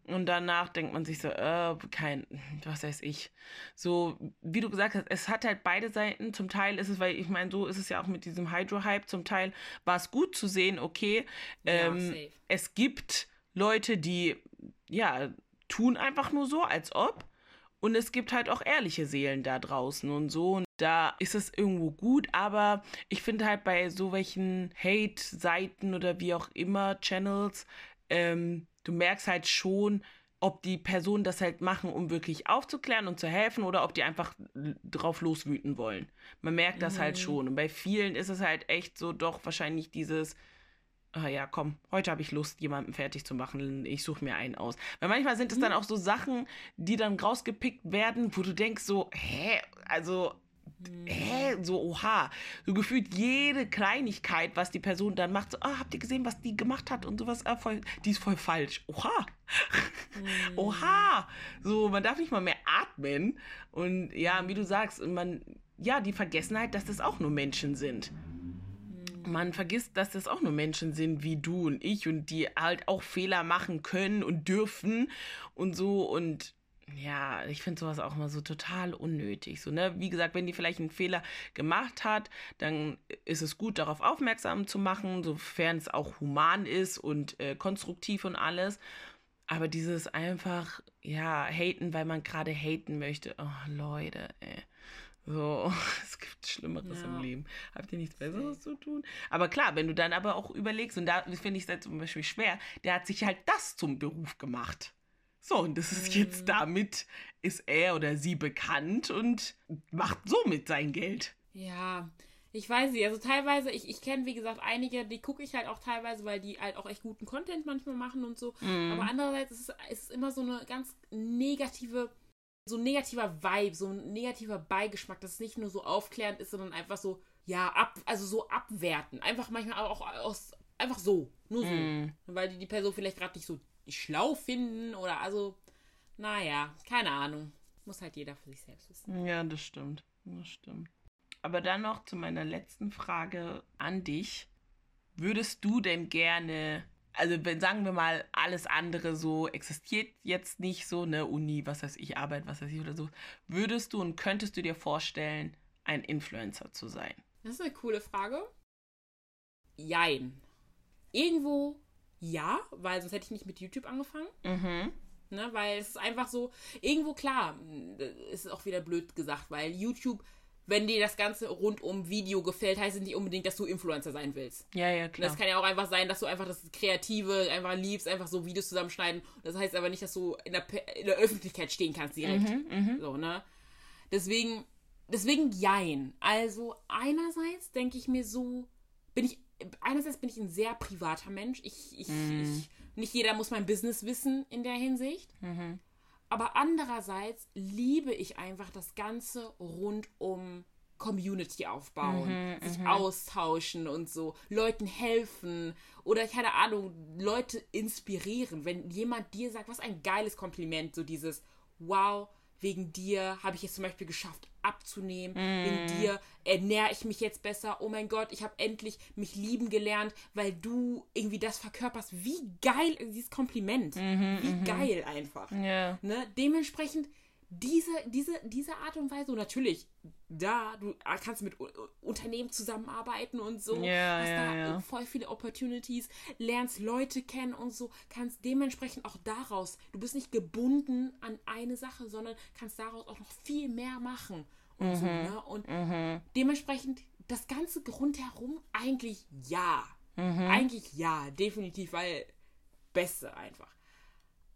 Und danach denkt man sich so, äh, kein, was weiß ich. So, wie du gesagt hast, es hat halt beide Seiten. Zum Teil ist es, weil ich meine, so ist es ja auch mit diesem Hydro-Hype. Zum Teil war es gut zu sehen, okay, Ja, ähm, safe. es gibt Leute, die, ja, tun einfach nur so, als ob. Und es gibt halt auch ehrliche Seelen da draußen und so. Und da ist es irgendwo gut, aber ich finde halt bei so welchen Hate-Seiten oder wie auch immer, Channels, ähm, du merkst halt schon, ob die Personen das halt machen, um wirklich aufzuklären und zu helfen oder ob die einfach drauf loswüten wollen. Man merkt das halt schon. Und bei vielen ist es halt echt so doch wahrscheinlich dieses, ah ja, komm, heute habe ich Lust, jemanden fertig zu machen. Ich suche mir einen aus. Weil manchmal sind es dann auch so Sachen, die dann rausgepickt werden, wo du denkst so, hä, also, hä, so, oha. So gefühlt jede Kleinigkeit, was die Person dann macht, so, ah, habt ihr gesehen, was die gemacht hat und sowas, ah, voll, die ist voll falsch. Oha. Oha. So, man darf nicht mal mehr atmen. Und ja, wie du sagst, man, ja, die vergessen halt, dass das auch nur Menschen sind man vergisst, dass das auch nur Menschen sind wie du und ich und die halt auch Fehler machen können und dürfen und so und ja, ich finde sowas auch immer so total unnötig. So, ne? Wie gesagt, wenn die vielleicht einen Fehler gemacht hat, dann ist es gut, darauf aufmerksam zu machen, sofern es auch human ist und äh, konstruktiv und alles. Aber dieses einfach, ja, haten, weil man gerade haten möchte. Oh, Leute, ey. So, es gibt Schlimmeres Ja. im Leben. Habt ihr nichts Besseres zu tun? Aber klar, wenn du dann aber auch überlegst, und da finde ich es halt zum Beispiel schwer, der hat sich halt das zum Beruf gemacht. So, und das ist jetzt damit, ist er oder sie bekannt und macht somit sein Geld. Ja, ich weiß nicht. Also teilweise, ich, ich kenne, wie gesagt, einige, die gucke ich halt auch teilweise, weil die halt auch echt guten Content manchmal machen und so. Aber andererseits ist es, ist es immer so eine ganz negative, so ein negativer Vibe, so ein negativer Beigeschmack, dass es nicht nur so aufklärend ist, sondern einfach so, ja, ab, also so abwerten. Einfach manchmal auch aus, einfach so. Nur so. Mm. Weil die die Person vielleicht gerade nicht so schlau finden oder also, naja, keine Ahnung. Muss halt jeder für sich selbst wissen. Ja, das stimmt. Das stimmt. Aber dann noch zu meiner letzten Frage an dich. Würdest du denn gerne, also wenn sagen wir mal, alles andere so existiert jetzt nicht so, ne, Uni, was weiß ich, Arbeit, was weiß ich oder so, würdest du und könntest du dir vorstellen, ein Influencer zu sein? Das ist eine coole Frage. Jein. Irgendwo ja, weil sonst hätte ich nicht mit YouTube angefangen. Mhm. Ne, weil es ist einfach so, irgendwo klar, ist auch wieder blöd gesagt, weil YouTube, wenn dir das Ganze rund um Video gefällt, heißt es nicht unbedingt, dass du Influencer sein willst. Ja, ja, klar. Das kann ja auch einfach sein, dass du einfach das Kreative einfach liebst, einfach so Videos zusammenschneiden. Das heißt aber nicht, dass du in der, in der Öffentlichkeit stehen kannst direkt. Mhm, So, ne? Deswegen, deswegen jein. Also einerseits denke ich mir so, bin ich, einerseits bin ich ein sehr privater Mensch. Ich, ich, Mhm. ich nicht jeder muss mein Business wissen in der Hinsicht. Mhm. Aber andererseits liebe ich einfach das Ganze rund um Community aufbauen, Mhm, sich austauschen und so, Leuten helfen oder keine Ahnung, Leute inspirieren. Wenn jemand dir sagt, was ein geiles Kompliment, so dieses Wow, wegen dir habe ich es zum Beispiel geschafft abzunehmen, wegen dir ernähre ich mich jetzt besser. Oh mein Gott, ich habe endlich mich lieben gelernt, weil du irgendwie das verkörperst. Wie geil dieses Kompliment? Wie geil einfach. Ja. Ne? Dementsprechend diese, diese, diese Art und Weise, und natürlich, da, du kannst mit Unternehmen zusammenarbeiten und so, Ja, hast ja, da ja. voll viele Opportunities, lernst Leute kennen und so, kannst dementsprechend auch daraus, du bist nicht gebunden an eine Sache, sondern kannst daraus auch noch viel mehr machen und Mhm. so, ne? Und dementsprechend das ganze rundherum eigentlich ja. Mhm. Eigentlich ja, definitiv, weil Beste einfach.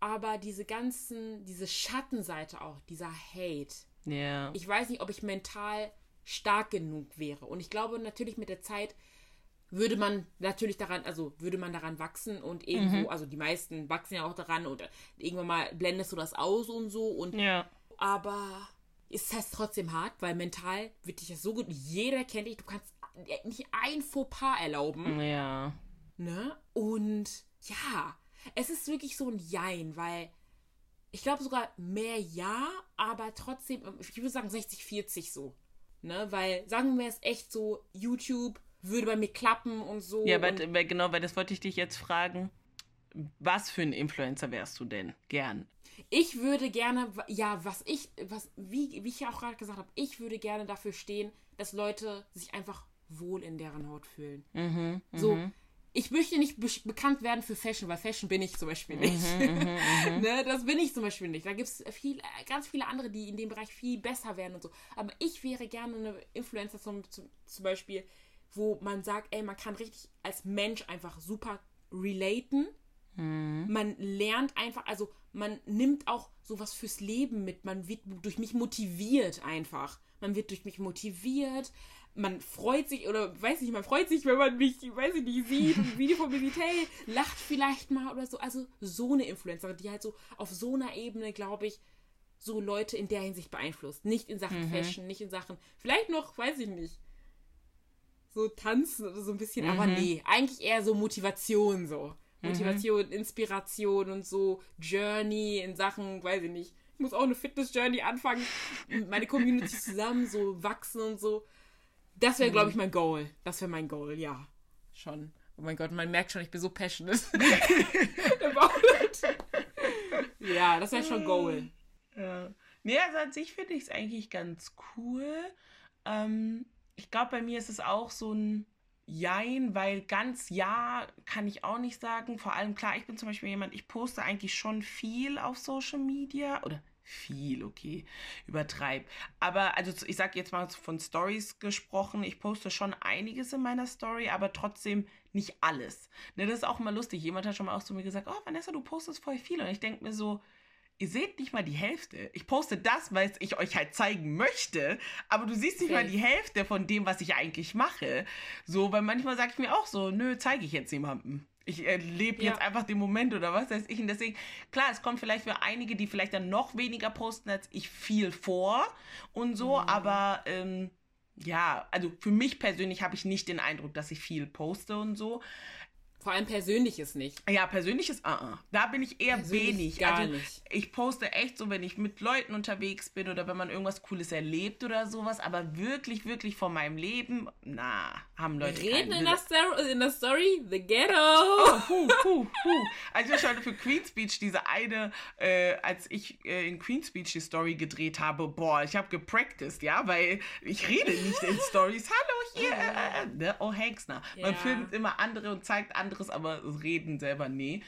Aber diese ganzen, diese Schattenseite auch, dieser Hate. Ja. Ich weiß nicht, ob ich mental stark genug wäre. Und ich glaube natürlich mit der Zeit würde man natürlich daran, also würde man daran wachsen und irgendwo, also die meisten wachsen ja auch daran und irgendwann mal blendest du das aus und so und Ja. aber ist das trotzdem hart, weil mental wird dich das so gut, jeder kennt dich, du kannst nicht ein Fauxpas erlauben. Ja. Ne? Und ja, es ist wirklich so ein Jein, weil ich glaube sogar mehr Ja, aber trotzdem, ich würde sagen 60-40 so. Ne? Weil, sagen wir es echt so, YouTube würde bei mir klappen und so. Ja, und aber genau, weil das wollte ich dich jetzt fragen. Was für ein Influencer wärst du denn? Gern. ich würde gerne, ja, was ich, was, wie, wie ich ja auch gerade gesagt habe, ich würde gerne dafür stehen, dass Leute sich einfach wohl in deren Haut fühlen. Mhm. So, ich möchte nicht be bekannt werden für Fashion, weil Fashion bin ich zum Beispiel nicht. ne, das bin ich zum Beispiel nicht. Da gibt es viel, ganz viele andere, die in dem Bereich viel besser werden und so. Aber ich wäre gerne eine Influencer zum, zum, zum Beispiel, wo man sagt, ey, man kann richtig als Mensch einfach super relaten. Man lernt einfach, also man nimmt auch sowas fürs Leben mit. Man wird durch mich motiviert einfach. Man wird durch mich motiviert. Man freut sich, oder weiß nicht, man freut sich, wenn man mich, weiß ich nicht, sieht und ein Video von mir sieht, hey, lacht vielleicht mal oder so. Also so eine Influencerin, die halt so auf so einer Ebene, glaube ich, so Leute in der Hinsicht beeinflusst. Nicht in Sachen Fashion, nicht in Sachen, vielleicht noch, weiß ich nicht, so tanzen oder so ein bisschen, aber nee, eigentlich eher so Motivation so. Motivation, Inspiration und so Journey in Sachen, weiß ich nicht. Ich muss auch eine Fitness-Journey anfangen, meine Community zusammen so wachsen und so. Das wäre, glaube ich, mein Goal. Das wäre mein Goal, ja. Schon. Oh mein Gott, man merkt schon, ich bin so passionate. about it. ja, das wäre schon Goal. Ja. Nee, also an sich finde ich es eigentlich ganz cool. Ähm, ich glaube, bei mir ist es auch so ein Jein, weil ganz ja kann ich auch nicht sagen. Vor allem, klar, ich bin zum Beispiel jemand, ich poste eigentlich schon viel auf Social Media oder viel, okay, übertreib. Aber also ich sage jetzt mal von Stories gesprochen, ich poste schon einiges in meiner Story, aber trotzdem nicht alles. Ne, das ist auch immer lustig. Jemand hat schon mal auch zu mir gesagt, oh Vanessa, du postest voll viel. Und ich denke mir so, ihr seht nicht mal die Hälfte. Ich poste das, weil ich euch halt zeigen möchte, aber du siehst nicht mal Safe. die Hälfte von dem, was ich eigentlich mache. So, weil manchmal sage ich mir auch so, nö, zeige ich jetzt jemandem. Ich äh, lebe Ja. jetzt einfach den Moment oder was weiß ich. Und deswegen, klar, es kommt vielleicht für einige, die vielleicht dann noch weniger posten als ich, viel vor und so, aber ähm, ja, also für mich persönlich habe ich nicht den Eindruck, dass ich viel poste und so. Vor allem Persönliches nicht. Ja, persönliches, uh -uh. da bin ich eher Persönlich wenig. gar also nicht. ich poste echt so, wenn ich mit Leuten unterwegs bin oder wenn man irgendwas Cooles erlebt oder sowas, aber wirklich, wirklich von meinem Leben, na, haben Leute Reden keinen in der, Story, in der Story, The Ghetto. Puh, puh, puh. Also ich hatte für Queen's Beach diese eine, äh, als ich äh, in Queen's Beach die Story gedreht habe, boah, ich habe gepracticed, ja, weil ich rede nicht in Stories. Hallo hier, äh, äh, ne? oh Hexner. Man filmt immer andere und zeigt anderes, aber reden selber nee.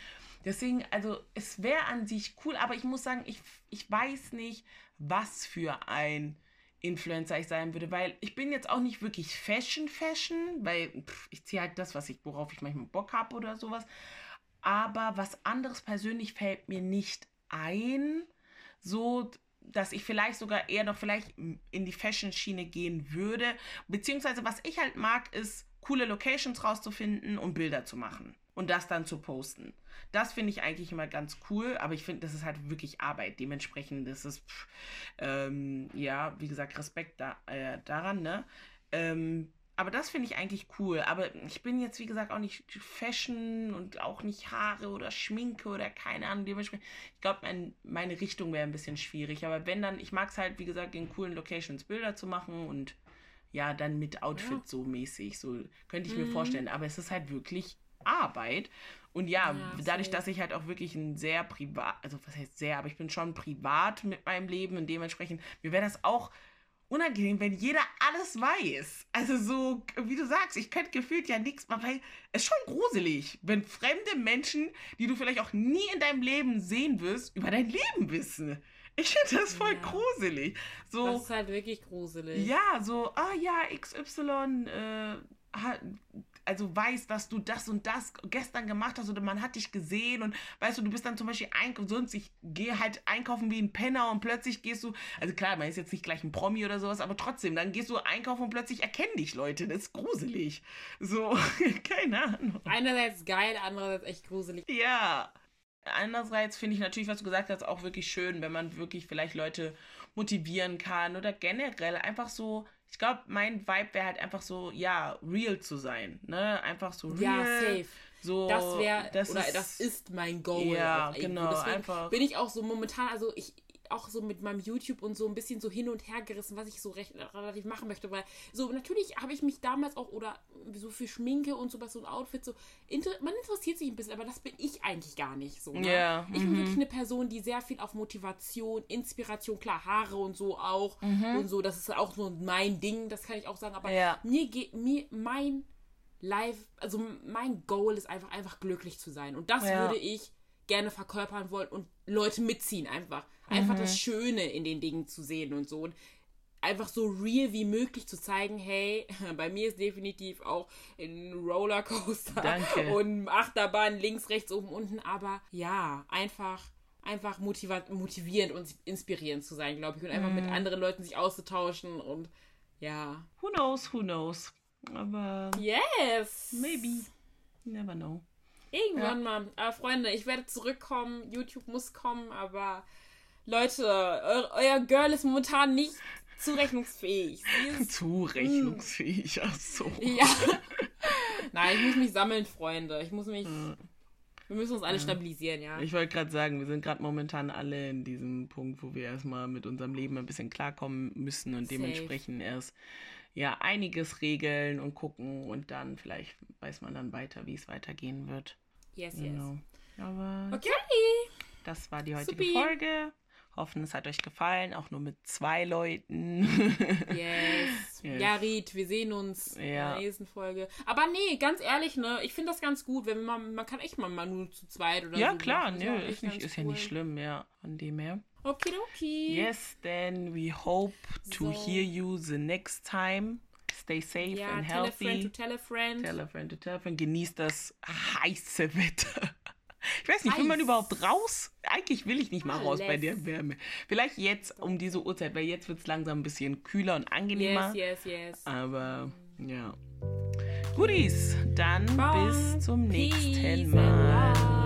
Deswegen, also es wäre an sich cool, aber ich muss sagen, ich, ich weiß nicht, was für ein Influencer ich sein würde, weil ich bin jetzt auch nicht wirklich Fashion Fashion, weil pff, ich ziehe halt das, was ich, worauf ich manchmal Bock habe oder sowas. Aber was anderes persönlich fällt mir nicht ein, so dass ich vielleicht sogar eher noch vielleicht in die Fashion-Schiene gehen würde. Beziehungsweise was ich halt mag, ist coole Locations rauszufinden und Bilder zu machen. und das dann zu posten. Das finde ich eigentlich immer ganz cool, aber ich finde, das ist halt wirklich Arbeit. Dementsprechend ist es, pff, ähm, ja, wie gesagt, Respekt da, äh, daran, ne? Ähm, aber das finde ich eigentlich cool. Aber ich bin jetzt, wie gesagt, auch nicht Fashion und auch nicht Haare oder Schminke oder keine Ahnung. Dementsprechend, ich glaube, mein, meine Richtung wäre ein bisschen schwierig. Aber wenn dann, ich mag es halt, wie gesagt, in coolen Locations Bilder zu machen und ja, dann mit Outfit ja. so mäßig. So könnte ich mhm. mir vorstellen. Aber es ist halt wirklich Arbeit. Und ja, ja dadurch, dass ich halt auch wirklich ein sehr privat, also was heißt sehr, aber ich bin schon privat mit meinem Leben und dementsprechend, mir wäre das auch unangenehm, wenn jeder alles weiß. Also so, wie du sagst, ich könnte gefühlt ja nichts weil es ist schon gruselig, wenn fremde Menschen, die du vielleicht auch nie in deinem Leben sehen wirst, über dein Leben wissen. Ich finde das voll ja. gruselig. So, das ist halt wirklich gruselig. Ja, so, ah ja, XY äh, hat, also weiß, dass du das und das gestern gemacht hast oder man hat dich gesehen und weißt du, du bist dann zum Beispiel einkaufen, sonst ich gehe halt einkaufen wie ein Penner und plötzlich gehst du, also klar, man ist jetzt nicht gleich ein Promi oder sowas, aber trotzdem, dann gehst du einkaufen und plötzlich erkennen dich Leute, das ist gruselig. So, keine Ahnung. Einerseits geil, andererseits echt gruselig. Ja. Andererseits finde ich natürlich, was du gesagt hast, auch wirklich schön, wenn man wirklich vielleicht Leute motivieren kann oder generell einfach so ich glaube, mein Vibe wäre halt einfach so, ja, real zu sein. Ne? Einfach so real. Ja, safe. So, das wäre, oder ist, das ist mein Goal. Ja, genau. Deswegen einfach. Bin ich auch so momentan, also ich, auch so mit meinem YouTube und so ein bisschen so hin und her gerissen, was ich so recht relativ machen möchte, weil so natürlich habe ich mich damals auch oder so für Schminke und sowas so ein Outfit so inter man interessiert sich ein bisschen, aber das bin ich eigentlich gar nicht so. Ne? Yeah, ich bin mhm. wirklich eine Person, die sehr viel auf Motivation, Inspiration, klar Haare und so auch mhm. und so, das ist auch so mein Ding, das kann ich auch sagen, aber mir geht mir mein Live, also mein Goal ist einfach einfach glücklich zu sein und das würde ich gerne verkörpern wollen und Leute mitziehen einfach. Einfach mhm. das Schöne in den Dingen zu sehen und so. Und einfach so real wie möglich zu zeigen, hey, bei mir ist definitiv auch ein Rollercoaster Danke. und Achterbahn links, rechts, oben, unten, aber ja, einfach einfach motivierend und inspirierend zu sein, glaube ich, und einfach mm. mit mhm. anderen Leuten sich auszutauschen und ja. Who knows, who knows. Aber. Yes! Maybe. Never know. Irgendwann ja. mal. Aber Freunde, ich werde zurückkommen. YouTube muss kommen, aber Leute, eu euer Girl ist momentan nicht zurechnungsfähig. zurechnungsfähig, ach so. Ja. Nein, ich muss mich sammeln, Freunde. Ich muss mich. Ja. Wir müssen uns alle ja. stabilisieren, ja. Ich wollte gerade sagen, wir sind gerade momentan alle in diesem Punkt, wo wir erstmal mit unserem Leben ein bisschen klarkommen müssen und Safe. dementsprechend erst ja einiges regeln und gucken und dann vielleicht weiß man dann weiter, wie es weitergehen wird. Yes, genau. yes. Aber okay. Das war die heutige Supi. Folge. Hoffen, es hat euch gefallen, auch nur mit zwei Leuten. yes. yes. Ja, Ried, wir sehen uns ja. in der nächsten Folge. Aber nee, ganz ehrlich, ne, ich finde das ganz gut, wenn man, man kann echt mal, mal nur zu zweit oder ja, so. Klar, ja, klar, ist, nicht, ist cool. ja nicht schlimm, ja, von dem her. Okidoki. Yes, then we hope to so. hear you the next time. Stay safe ja, and healthy. Tell a friend to tell a friend. Tell a friend to tell a friend. Genießt das heiße Wetter. Ich weiß nicht, will man überhaupt raus? Eigentlich will ich nicht mal raus bei der Wärme. Vielleicht jetzt um diese Uhrzeit, weil jetzt wird es langsam ein bisschen kühler und angenehmer. Yes, yes, yes. Aber ja. Goodies, dann Bye. bis zum nächsten Mal.